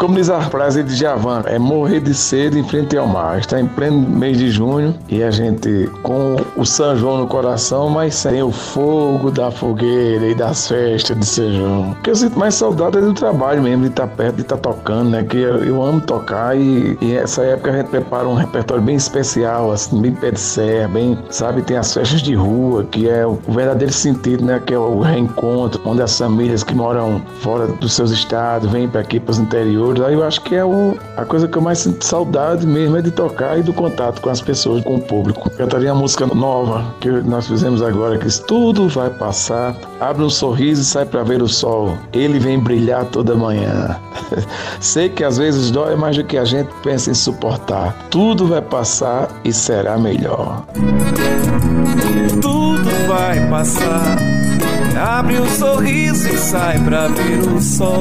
como diz a frase de Javan, é morrer de sede em frente ao mar. Está em pleno mês de junho e a gente com o São João no coração, mas sem o fogo da fogueira e das festas de São João. O que eu sinto mais saudade é do trabalho mesmo, de estar perto, de estar tocando, né? Que eu, amo tocar e, e essa época a gente prepara um repertório bem especial, assim, bem pé de serra, bem, sabe, tem as festas de rua, que é o verdadeiro sentido, né? Que é o reencontro, onde as famílias que moram fora dos seus estados vêm para aqui, para os interiores. Aí eu acho que é o, a coisa que eu mais sinto saudade mesmo é de tocar e do contato com as pessoas, com o público. Cantaria uma música nova que nós fizemos agora, que tudo vai passar, abre um sorriso e sai para ver o sol. Ele vem brilhar toda manhã. Sei que às vezes dói mais do que a gente pensa em suportar. Tudo vai passar e será melhor. Tudo vai passar. Abre um sorriso e sai pra ver o sol.